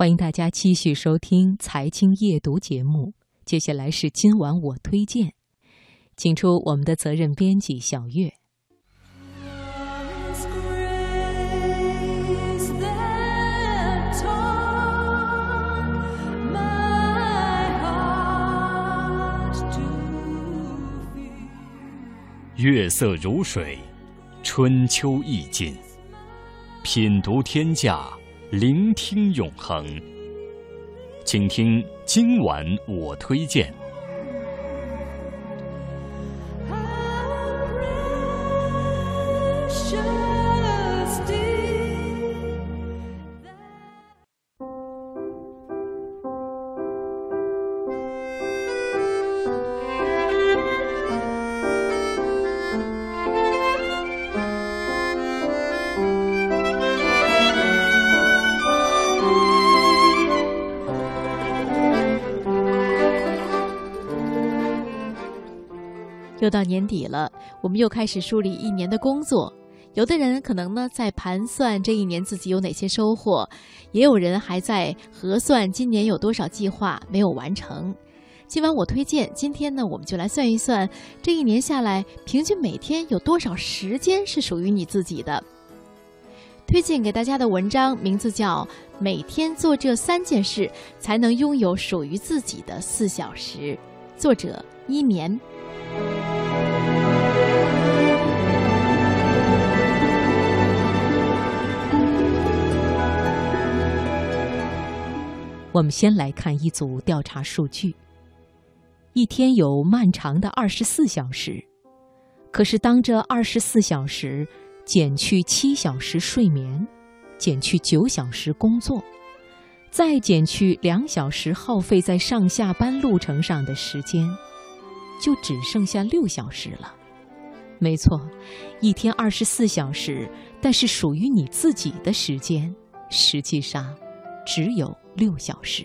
欢迎大家继续收听《财经夜读》节目。接下来是今晚我推荐，请出我们的责任编辑小月。月色如水，春秋意境，品读天下。聆听永恒，请听今晚我推荐。又到年底了，我们又开始梳理一年的工作。有的人可能呢在盘算这一年自己有哪些收获，也有人还在核算今年有多少计划没有完成。今晚我推荐，今天呢我们就来算一算这一年下来，平均每天有多少时间是属于你自己的。推荐给大家的文章名字叫《每天做这三件事才能拥有属于自己的四小时》，作者一年。我们先来看一组调查数据：一天有漫长的二十四小时，可是当这二十四小时减去七小时睡眠，减去九小时工作，再减去两小时耗费在上下班路程上的时间，就只剩下六小时了。没错，一天二十四小时，但是属于你自己的时间，实际上只有。六小时，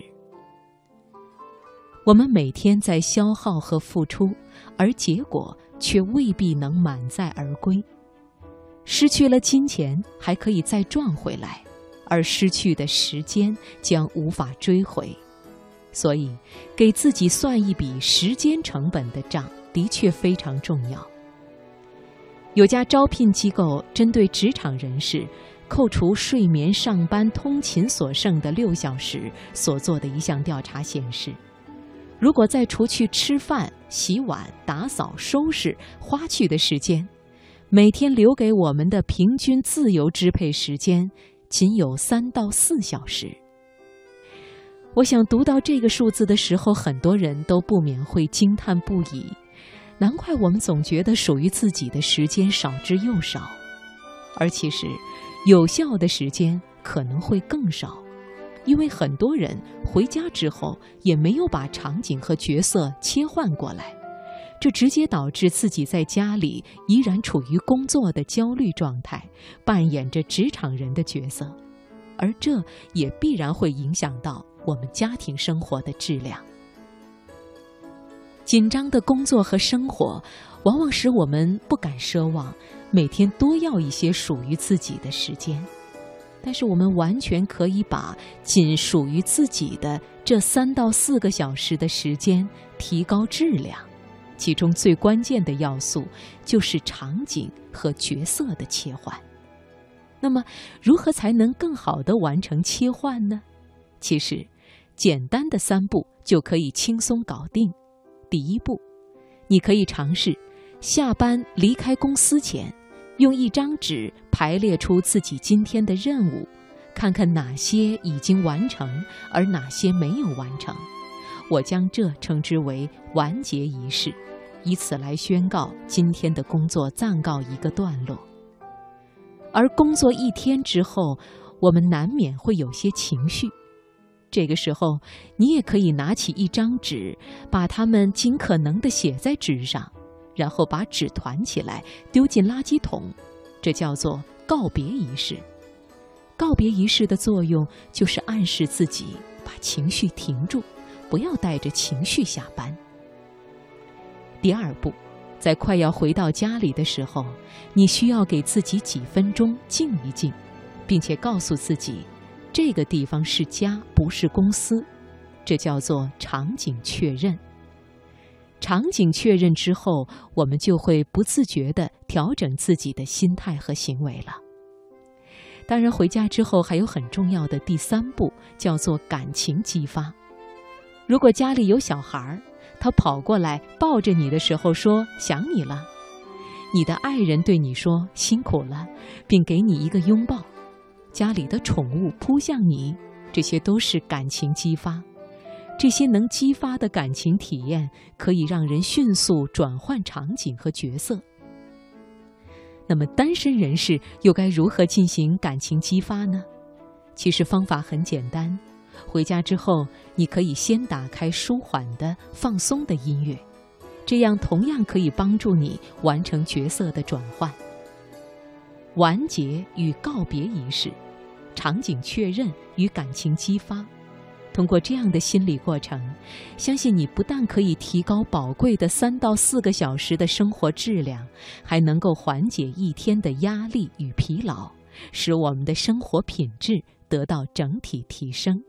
我们每天在消耗和付出，而结果却未必能满载而归。失去了金钱还可以再赚回来，而失去的时间将无法追回。所以，给自己算一笔时间成本的账，的确非常重要。有家招聘机构针对职场人士。扣除睡眠、上班、通勤所剩的六小时所做的一项调查显示，如果再除去吃饭、洗碗、打扫、收拾花去的时间，每天留给我们的平均自由支配时间仅有三到四小时。我想读到这个数字的时候，很多人都不免会惊叹不已。难怪我们总觉得属于自己的时间少之又少，而其实。有效的时间可能会更少，因为很多人回家之后也没有把场景和角色切换过来，这直接导致自己在家里依然处于工作的焦虑状态，扮演着职场人的角色，而这也必然会影响到我们家庭生活的质量。紧张的工作和生活，往往使我们不敢奢望。每天多要一些属于自己的时间，但是我们完全可以把仅属于自己的这三到四个小时的时间提高质量。其中最关键的要素就是场景和角色的切换。那么，如何才能更好的完成切换呢？其实，简单的三步就可以轻松搞定。第一步，你可以尝试下班离开公司前。用一张纸排列出自己今天的任务，看看哪些已经完成，而哪些没有完成。我将这称之为完结仪式，以此来宣告今天的工作暂告一个段落。而工作一天之后，我们难免会有些情绪，这个时候，你也可以拿起一张纸，把它们尽可能的写在纸上。然后把纸团起来丢进垃圾桶，这叫做告别仪式。告别仪式的作用就是暗示自己把情绪停住，不要带着情绪下班。第二步，在快要回到家里的时候，你需要给自己几分钟静一静，并且告诉自己，这个地方是家，不是公司，这叫做场景确认。场景确认之后，我们就会不自觉地调整自己的心态和行为了。当然，回家之后还有很重要的第三步，叫做感情激发。如果家里有小孩儿，他跑过来抱着你的时候说想你了，你的爱人对你说辛苦了，并给你一个拥抱，家里的宠物扑向你，这些都是感情激发。这些能激发的感情体验，可以让人迅速转换场景和角色。那么，单身人士又该如何进行感情激发呢？其实方法很简单。回家之后，你可以先打开舒缓的、放松的音乐，这样同样可以帮助你完成角色的转换。完结与告别仪式，场景确认与感情激发，通过这样的心理过程，相信你不但可以提高宝贵的三到四个小时的生活质量，还能够缓解一天的压力与疲劳，使我们的生活品质得到整体提升。